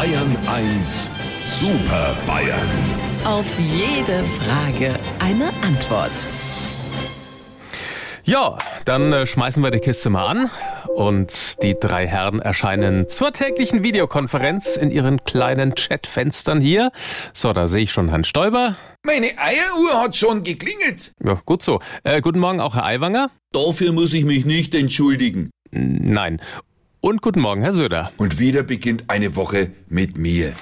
Bayern 1 Super Bayern. Auf jede Frage eine Antwort. Ja, dann äh, schmeißen wir die Kiste mal an und die drei Herren erscheinen zur täglichen Videokonferenz in ihren kleinen Chatfenstern hier. So, da sehe ich schon Herrn Stoiber. Meine Eieruhr hat schon geklingelt. Ja, gut so. Äh, guten Morgen auch Herr Aiwanger. Dafür muss ich mich nicht entschuldigen. Nein. Und guten Morgen, Herr Söder. Und wieder beginnt eine Woche mit mir.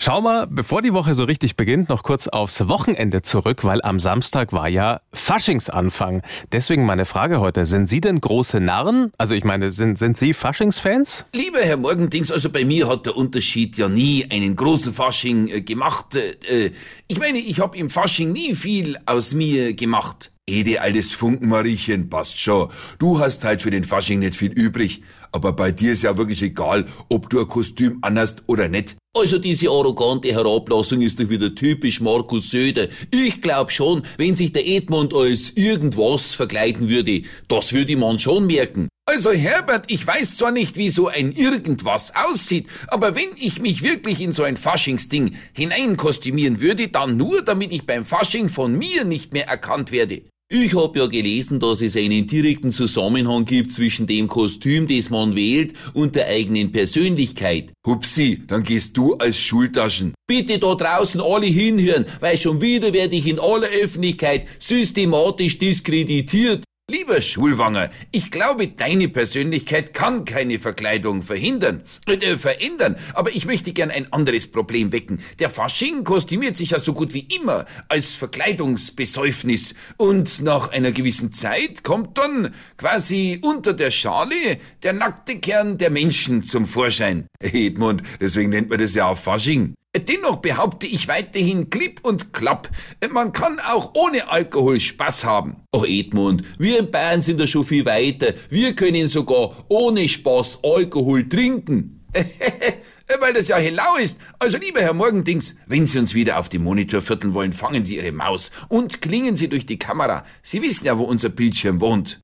Schau mal, bevor die Woche so richtig beginnt, noch kurz aufs Wochenende zurück, weil am Samstag war ja Faschingsanfang. Deswegen meine Frage heute, sind Sie denn große Narren? Also ich meine, sind, sind Sie Faschingsfans? Lieber Herr Morgendings, also bei mir hat der Unterschied ja nie einen großen Fasching äh, gemacht. Äh, ich meine, ich habe im Fasching nie viel aus mir gemacht. Ede, altes Funkenmariechen, passt schon. Du hast halt für den Fasching nicht viel übrig. Aber bei dir ist ja wirklich egal, ob du ein Kostüm anhast oder nicht. Also diese arrogante Herablassung ist doch wieder typisch Markus Söder. Ich glaub schon, wenn sich der Edmund als irgendwas verkleiden würde, das würde man schon merken. Also Herbert, ich weiß zwar nicht, wie so ein irgendwas aussieht, aber wenn ich mich wirklich in so ein Faschingsding hineinkostümieren würde, dann nur, damit ich beim Fasching von mir nicht mehr erkannt werde. Ich hab ja gelesen, dass es einen direkten Zusammenhang gibt zwischen dem Kostüm, das man wählt, und der eigenen Persönlichkeit. Hupsi, dann gehst du als Schultaschen. Bitte da draußen alle hinhören, weil schon wieder werde ich in aller Öffentlichkeit systematisch diskreditiert. Lieber Schulwanger, ich glaube, deine Persönlichkeit kann keine Verkleidung verhindern, äh, verändern, aber ich möchte gern ein anderes Problem wecken. Der Fasching kostümiert sich ja so gut wie immer als Verkleidungsbesäufnis und nach einer gewissen Zeit kommt dann quasi unter der Schale der nackte Kern der Menschen zum Vorschein. Edmund, deswegen nennt man das ja auch Fasching. Dennoch behaupte ich weiterhin klipp und klapp, man kann auch ohne Alkohol Spaß haben. Oh Edmund, wir in Bayern sind da schon viel weiter. Wir können sogar ohne Spaß Alkohol trinken. Weil das ja hellau ist. Also lieber Herr Morgendings, wenn Sie uns wieder auf die Monitor vierteln wollen, fangen Sie Ihre Maus und klingen Sie durch die Kamera. Sie wissen ja, wo unser Bildschirm wohnt.